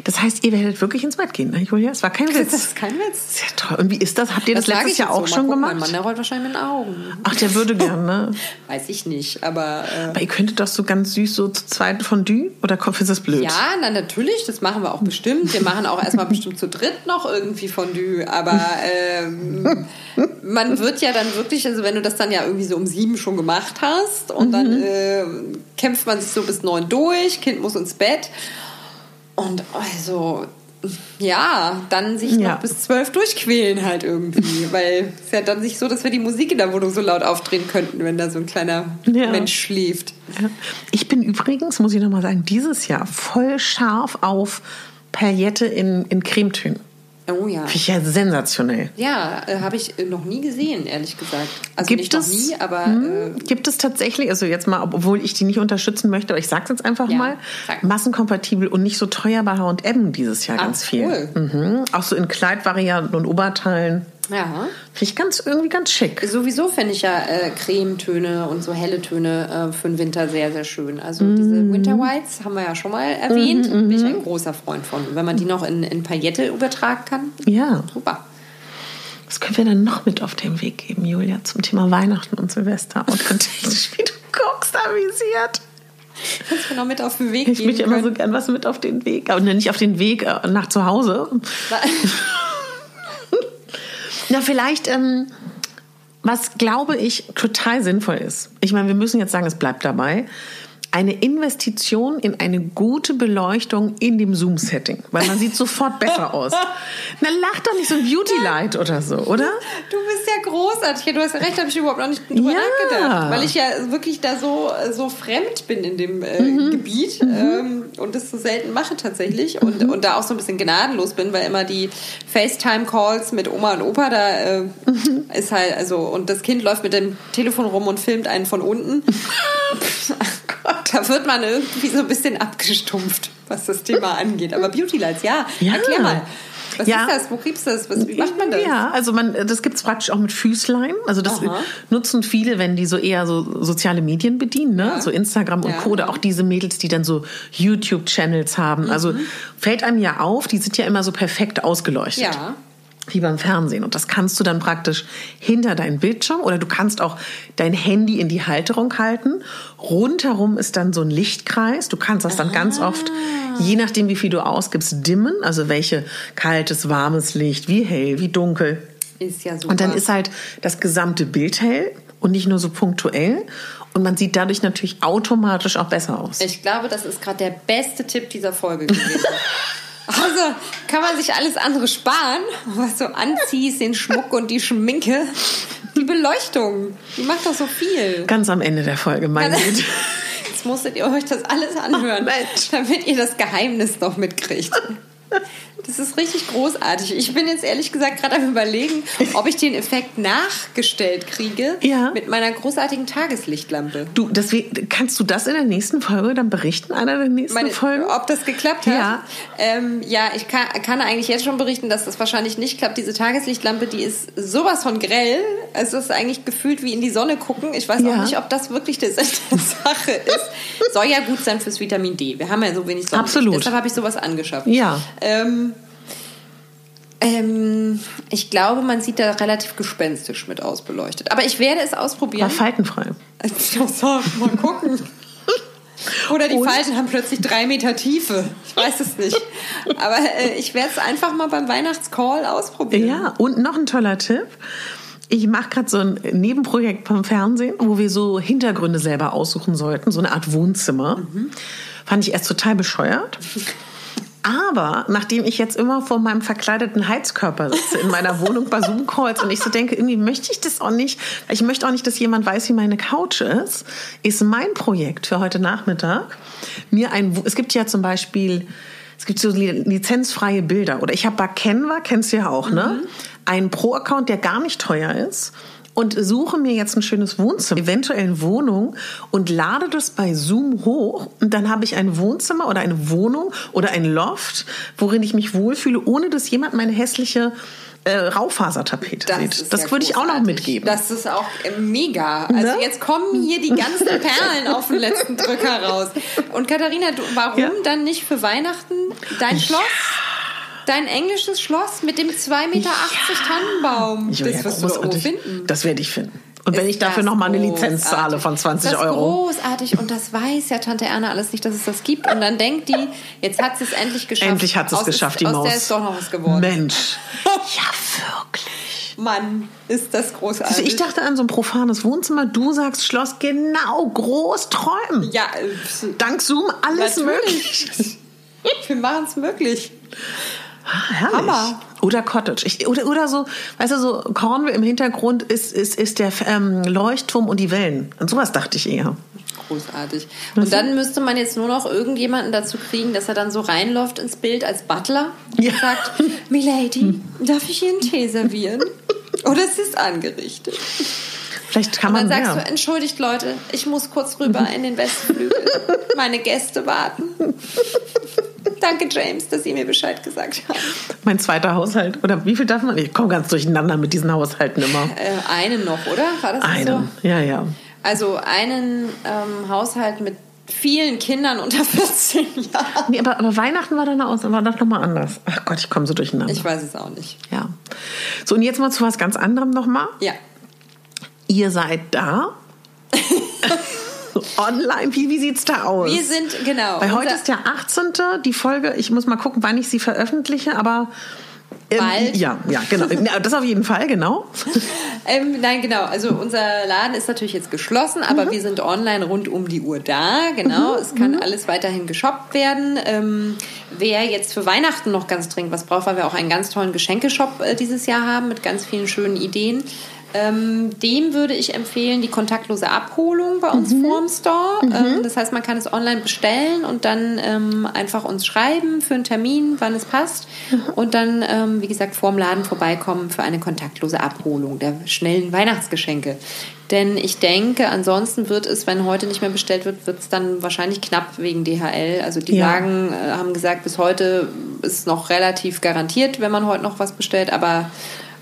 Das heißt, ihr werdet wirklich ins Bett gehen, ne, Julia? Es war kein Witz. Das ist kein Witz. Sehr toll. Und wie ist das? Habt ihr das, das letztes Jahr auch so. schon gemacht? Mein Mann, der rollt wahrscheinlich mit den Augen. Ach, der würde gerne, ne? Weiß ich nicht, aber... Äh aber ihr könntet doch so ganz süß so zu zweit Fondue? Oder ist das blöd? Ja, na natürlich, das machen wir auch bestimmt. Wir machen auch erstmal bestimmt zu dritt noch irgendwie Fondue. Aber ähm, man wird ja dann wirklich, also wenn du das dann ja irgendwie so um sieben schon gemacht hast und mhm. dann äh, kämpft man sich so bis neun durch, Kind muss ins Bett... Und also, ja, dann sich ja. noch bis zwölf durchquälen halt irgendwie. Weil es ja dann nicht so, dass wir die Musik in der Wohnung so laut aufdrehen könnten, wenn da so ein kleiner ja. Mensch schläft. Ja. Ich bin übrigens, muss ich nochmal sagen, dieses Jahr voll scharf auf Paillette in, in Cremetönen. Oh ja. Finde ich ja sensationell. Ja, äh, habe ich äh, noch nie gesehen, ehrlich gesagt. Also gibt nicht es, noch nie, aber. Hm, äh, gibt es tatsächlich, also jetzt mal, obwohl ich die nicht unterstützen möchte, aber ich sage es jetzt einfach Ja, mal, sag. massenkompatibel und nicht so teuer bei H&M dieses Jahr Ah, ganz viel. cool. Mhm. Auch so in Kleidvarianten und Oberteilen. Ja. Finde ich ganz, irgendwie ganz schick. Sowieso fände ich ja äh, Cremetöne und so helle Töne äh, für den Winter sehr, sehr schön. Also diese Winter Whites haben wir ja schon mal erwähnt. Bin ich ein großer Freund von. Wenn man die noch in, in Paillette übertragen kann, Ja. super. Was können wir dann noch mit auf den Weg geben, Julia, zum Thema Weihnachten und Silvester? Und technisch, wie du guckst, amüsiert. Was wir noch mit auf den Weg Ich geben möchte immer so gern was mit auf den Weg, aber nicht auf den Weg äh, nach zu Hause. Na, vielleicht, ähm, was glaube ich total sinnvoll ist. Ich meine, wir müssen jetzt sagen, es bleibt dabei. Eine Investition in eine gute Beleuchtung in dem Zoom-Setting, weil man sieht sofort besser aus. Na, lach doch nicht so ein Beauty-Light oder so, oder? Du bist ja großartig. Du hast ja recht, habe ich überhaupt noch nicht drüber Ja. nachgedacht. Weil ich ja wirklich da so, so fremd bin in dem äh, Mhm. Gebiet ähm, und das so selten mache tatsächlich. Und, Mhm. und da auch so ein bisschen gnadenlos bin, weil immer die FaceTime-Calls mit Oma und Opa da äh, Mhm. ist halt, also, und das Kind läuft mit dem Telefon rum und filmt einen von unten. da wird man irgendwie so ein bisschen abgestumpft, was das Thema angeht. Aber Beauty Lights, ja, Ja. erklär mal. Was Ja. ist das? Wo gibt's das? Was, wie macht man das? Ja, also man, das gibt's praktisch auch mit Füßlein. Also das Aha. nutzen viele, wenn die so eher so soziale Medien bedienen, ne? Ja. so Instagram und Ja. Co. Oder auch diese Mädels, die dann so YouTube-Channels haben. Also Mhm. fällt einem ja auf, die sind ja immer so perfekt ausgeleuchtet. Ja. Wie beim Fernsehen. Und das kannst du dann praktisch hinter deinen Bildschirm oder du kannst auch dein Handy in die Halterung halten. Rundherum ist dann so ein Lichtkreis. Du kannst das dann ganz oft, je nachdem wie viel du ausgibst, dimmen. Also welche kaltes, warmes Licht, wie hell, wie dunkel. Ist ja super. Und dann ist halt das gesamte Bild hell und nicht nur so punktuell. Und man sieht dadurch natürlich automatisch auch besser aus. Ich glaube, das ist gerade der beste Tipp dieser Folge gewesen. Also kann man sich alles andere sparen, was du anziehst, den Schmuck und die Schminke. Die Beleuchtung, die macht doch so viel. Ganz am Ende der Folge, meine Güte. Jetzt musstet ihr euch das alles anhören, Oh, damit ihr das Geheimnis noch mitkriegt. Das ist richtig großartig. Ich bin jetzt ehrlich gesagt gerade am überlegen, ob ich den Effekt nachgestellt kriege Ja. mit meiner großartigen Tageslichtlampe. Du, deswegen, kannst du das in der nächsten Folge dann berichten, einer der nächsten Meine, Folgen? ob das geklappt hat? Ja. ähm, ja ich kann, kann eigentlich jetzt schon berichten, dass das wahrscheinlich nicht klappt. Diese Tageslichtlampe, die ist sowas von grell. Es ist eigentlich gefühlt wie in die Sonne gucken. Ich weiß Ja. auch nicht, ob das wirklich der Sinn der Sache ist. Soll ja gut sein fürs Vitamin D. Wir haben ja so wenig Sonnenlicht. Absolut. Deshalb habe ich sowas angeschafft. Ja. Ähm, ähm, ich glaube, man sieht da relativ gespenstisch mit ausbeleuchtet. Aber ich werde es War ausprobieren. faltenfrei. Ja, so, mal gucken. Oder die Und? Falten haben plötzlich drei Meter Tiefe. Ich weiß es nicht. Aber äh, ich werde es einfach mal beim Weihnachtscall ausprobieren. Ja, und noch ein toller Tipp. Ich mache gerade so ein Nebenprojekt vom Fernsehen, wo wir so Hintergründe selber aussuchen sollten, so eine Art Wohnzimmer. Fand ich erst total bescheuert. Aber nachdem ich jetzt immer vor meinem verkleideten Heizkörper sitze in meiner Wohnung bei Zoom-Calls und ich so denke, irgendwie möchte ich das auch nicht, ich möchte auch nicht, dass jemand weiß, wie meine Couch ist, ist mein Projekt für heute Nachmittag mir ein, es gibt ja zum Beispiel, es gibt so lizenzfreie Bilder oder ich habe bei Canva, kennst du ja auch, ne? Mhm. Einen Pro-Account, der gar nicht teuer ist und suche mir jetzt ein schönes Wohnzimmer, eventuell eine Wohnung und lade das bei Zoom hoch und dann habe ich ein Wohnzimmer oder eine Wohnung oder ein Loft, worin ich mich wohlfühle, ohne dass jemand meine hässliche äh, Raufasertapete das sieht. Das ja würde ich auch noch mitgeben. Das ist auch äh, mega. Also ne? jetzt kommen hier die ganzen Perlen auf den letzten Drücker raus. Und Katharina, du, warum ja? dann nicht für Weihnachten dein Schloss? Dein englisches Schloss mit dem 2,80 Meter ja. Tannenbaum. das wirst du irgendwo finden. Das werde ich finden. Und wenn ich dafür nochmal eine Lizenz zahle von 20 das Euro. großartig und das weiß ja Tante Erna alles nicht, dass es das gibt. Und dann denkt die, jetzt hat sie es endlich geschafft. Endlich hat sie es geschafft, die aus Maus. Aus der ist doch noch was geworden. Mensch. ja, wirklich. Mann, ist das großartig. Also ich dachte an so ein profanes Wohnzimmer. Du sagst Schloss, genau, groß träumen. Ja. Dank Zoom alles natürlich. möglich. Wir machen es möglich. Ah, herrlich. Hammer. Oder Cottage. Ich, oder, oder so, weißt du, so Cornwall im Hintergrund ist, ist, ist der ähm, Leuchtturm und die Wellen. An sowas dachte ich eher. Großartig. Und dann müsste man jetzt nur noch irgendjemanden dazu kriegen, dass er dann so reinläuft ins Bild als Butler und ja. sagt, Milady, darf ich Ihnen Tee servieren? Oder es ist angerichtet. Vielleicht kann man und dann sagst mehr. du, entschuldigt Leute, ich muss kurz rüber in den Westflügel. Meine Gäste warten. Danke, James, dass Sie mir Bescheid gesagt haben. Mein zweiter Haushalt. Oder wie viel darf man? Ich komme ganz durcheinander mit diesen Haushalten immer. Äh, einen noch, oder? War das einen, so? ja, ja. Also einen ähm, Haushalt mit vielen Kindern unter 14 Jahren. Nee, aber, aber Weihnachten war dann aus, war das nochmal anders. Ach Gott, ich komme so durcheinander. Ich weiß es auch nicht. Ja. So, und jetzt mal zu was ganz anderem nochmal. Ja. Ihr seid da. Online, wie, wie sieht es da aus? Wir sind, genau. Weil heute ist der 18. Die Folge, ich muss mal gucken, wann ich sie veröffentliche, aber Bald. Ja, ja, genau. Das auf jeden Fall, genau. ähm, nein, genau. Also unser Laden ist natürlich jetzt geschlossen, aber mhm. wir sind online rund um die Uhr da. Genau. Mhm. Es kann mhm. alles weiterhin geshoppt werden. Ähm, wer jetzt für Weihnachten noch ganz dringend was braucht, weil wir auch einen ganz tollen Geschenkeshop äh, dieses Jahr haben mit ganz vielen schönen Ideen. Ähm, dem würde ich empfehlen die kontaktlose Abholung bei uns mhm. vorm Store. Mhm. Ähm, das heißt, man kann es online bestellen und dann ähm, einfach uns schreiben für einen Termin, wann es passt. Mhm. Und dann, ähm, wie gesagt, vorm Laden vorbeikommen für eine kontaktlose Abholung der schnellen Weihnachtsgeschenke. Denn ich denke, ansonsten wird es, wenn heute nicht mehr bestellt wird, wird es dann wahrscheinlich knapp wegen DHL. Also die ja. sagen, äh, haben gesagt, bis heute ist noch relativ garantiert, wenn man heute noch was bestellt, aber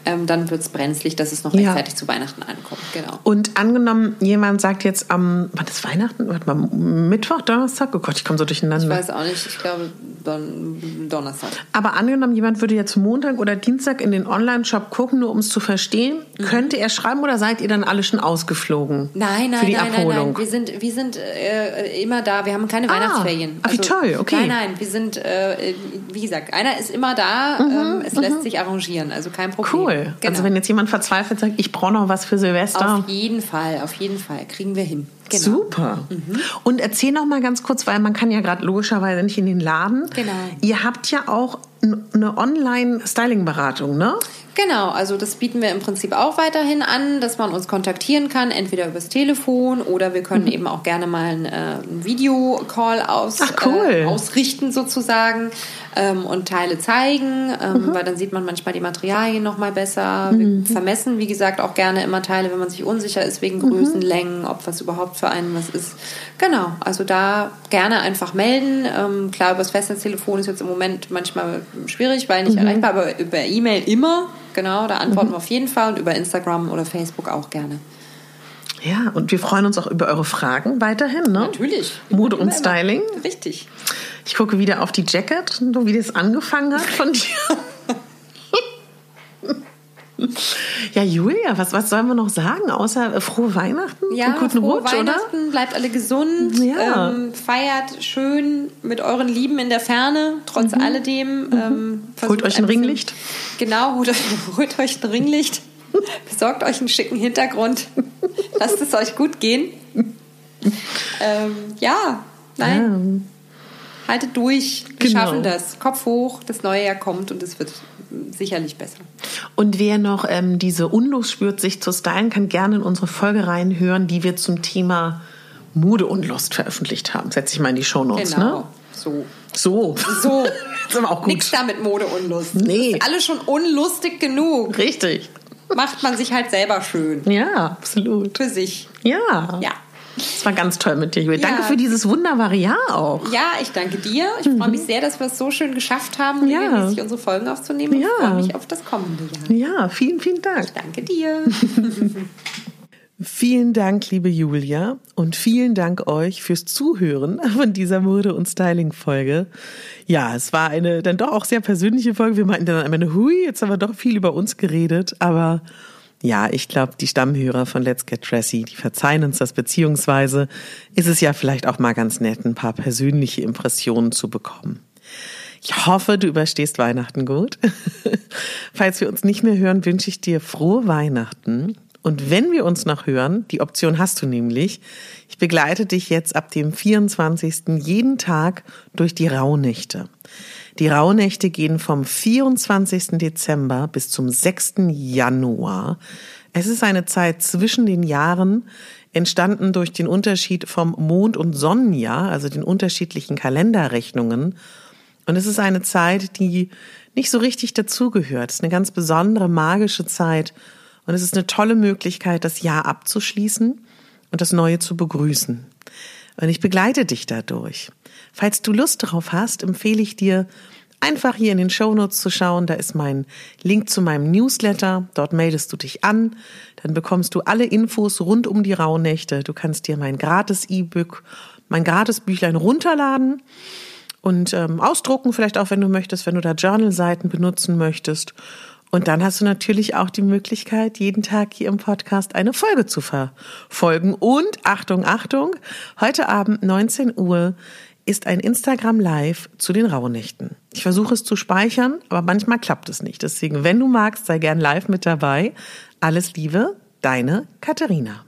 ähm, dann wird es brenzlig, dass es noch rechtzeitig ja. zu Weihnachten ankommt. Genau. Und angenommen, jemand sagt jetzt am, wann ist Weihnachten? Warte mal, Mittwoch, Donnerstag? Oh Gott, ich komme so durcheinander. Ich weiß auch nicht, ich glaube Don Donnerstag. Aber angenommen, jemand würde jetzt Montag oder Dienstag in den Online-Shop gucken, nur um es zu verstehen, mhm. könnte er schreiben oder seid ihr dann alle schon ausgeflogen? Nein, nein, für die nein, Abholung? nein, nein. Wir sind, wir sind äh, immer da, wir haben keine ah, Weihnachtsferien. Also, wie toll, okay. Nein, nein, wir sind, äh, wie gesagt, einer ist immer da, mhm, ähm, es mhm. lässt sich arrangieren, also kein Problem. Cool. Also genau. Also wenn jetzt jemand verzweifelt sagt, ich brauche noch was für Silvester. Auf jeden Fall, auf jeden Fall. Kriegen wir hin. Genau. Super. Mhm. Und erzähl noch mal ganz kurz, weil man kann ja gerade logischerweise nicht in den Laden. Genau. Ihr habt ja auch eine Online-Styling-Beratung, ne? Genau, also das bieten wir im Prinzip auch weiterhin an, dass man uns kontaktieren kann, entweder übers Telefon oder wir können mhm. eben auch gerne mal einen, äh, einen Videocall aus, cool. äh, ausrichten sozusagen ähm, und Teile zeigen, ähm, mhm. weil dann sieht man manchmal die Materialien noch mal besser. Mhm. Wir vermessen, wie gesagt, auch gerne immer Teile, wenn man sich unsicher ist wegen Größen, mhm. Längen, ob was überhaupt für einen was ist. Genau, also da gerne einfach melden. Ähm, klar, übers Festnetztelefon ist jetzt im Moment manchmal schwierig, weil nicht mhm. erreichbar, aber über E-Mail immer. Genau, da antworten mhm. wir auf jeden Fall und über Instagram oder Facebook auch gerne. Ja, und wir freuen uns auch über eure Fragen weiterhin, ne? Natürlich. Mode und Styling. Richtig. Ich gucke wieder auf die Jacket, so wie das angefangen hat von dir. Ja, Julia, was, was sollen wir noch sagen, außer äh, frohe Weihnachten? Ja, guten frohe Rutsch, Weihnachten, oder? bleibt alle gesund, ja. ähm, feiert schön mit euren Lieben in der Ferne, trotz mhm. alledem. Mhm. Ähm, holt euch ein Ringlicht. Genau, holt, holt euch ein Ringlicht, besorgt euch einen schicken Hintergrund, lasst es euch gut gehen. ähm, ja, nein. Haltet durch. Wir genau. schaffen das. Kopf hoch, das neue Jahr kommt und es wird sicherlich besser. Und wer noch ähm, diese Unlust spürt, sich zu stylen, kann gerne in unsere Folge reinhören, die wir zum Thema Mode und Lust veröffentlicht haben. Setze ich mal in die Shownotes, genau. ne? So. So. So. ist aber auch gut. Nichts da mit Mode und Lust. Nee. Ist alles schon unlustig genug. Richtig. Macht man sich halt selber schön. Ja, absolut. Für sich. Ja. Ja. Es war ganz toll mit dir, Julia. Ja. Danke für dieses wunderbare Jahr auch. Ja, ich danke dir. Ich mhm. freue mich sehr, dass wir es so schön geschafft haben, ja. regelmäßig unsere Folgen aufzunehmen. Ja. Ich freue mich auf das kommende Jahr. Ja, vielen, vielen Dank. Ich danke dir. Vielen Dank, liebe Julia, und vielen Dank euch fürs Zuhören von dieser Mode- und Styling-Folge. Ja, es war eine dann doch auch sehr persönliche Folge. Wir meinten dann am Ende, hui, jetzt haben wir doch viel über uns geredet, aber ja, ich glaube, die Stammhörer von Let's Get Dressy, die verzeihen uns das, beziehungsweise ist es ja vielleicht auch mal ganz nett, ein paar persönliche Impressionen zu bekommen. Ich hoffe, du überstehst Weihnachten gut. Falls wir uns nicht mehr hören, wünsche ich dir frohe Weihnachten. Und wenn wir uns noch hören, die Option hast du nämlich, ich begleite dich jetzt ab dem 24. jeden Tag durch die Rauhnächte. Die Rauhnächte gehen vom 24. Dezember bis zum 6. Januar. Es ist eine Zeit zwischen den Jahren, entstanden durch den Unterschied vom Mond- und Sonnenjahr, also den unterschiedlichen Kalenderrechnungen. Und es ist eine Zeit, die nicht so richtig dazugehört. Es ist eine ganz besondere, magische Zeit. Und es ist eine tolle Möglichkeit, das Jahr abzuschließen und das Neue zu begrüßen. Und ich begleite dich dadurch. Falls du Lust darauf hast, empfehle ich dir, einfach hier in den Shownotes zu schauen. Da ist mein Link zu meinem Newsletter. Dort meldest du dich an. Dann bekommst du alle Infos rund um die Rauhnächte. Du kannst dir mein gratis E-Book, mein gratis Büchlein runterladen und ähm, ausdrucken, vielleicht auch, wenn du möchtest, wenn du da Journal-Seiten benutzen möchtest. Und dann hast du natürlich auch die Möglichkeit, jeden Tag hier im Podcast eine Folge zu verfolgen. Und Achtung, Achtung, heute Abend 19 Uhr ist ein Instagram Live zu den Rauhnächten. Ich versuche es zu speichern, aber manchmal klappt es nicht. Deswegen, wenn du magst, sei gern live mit dabei. Alles Liebe, deine Katharina.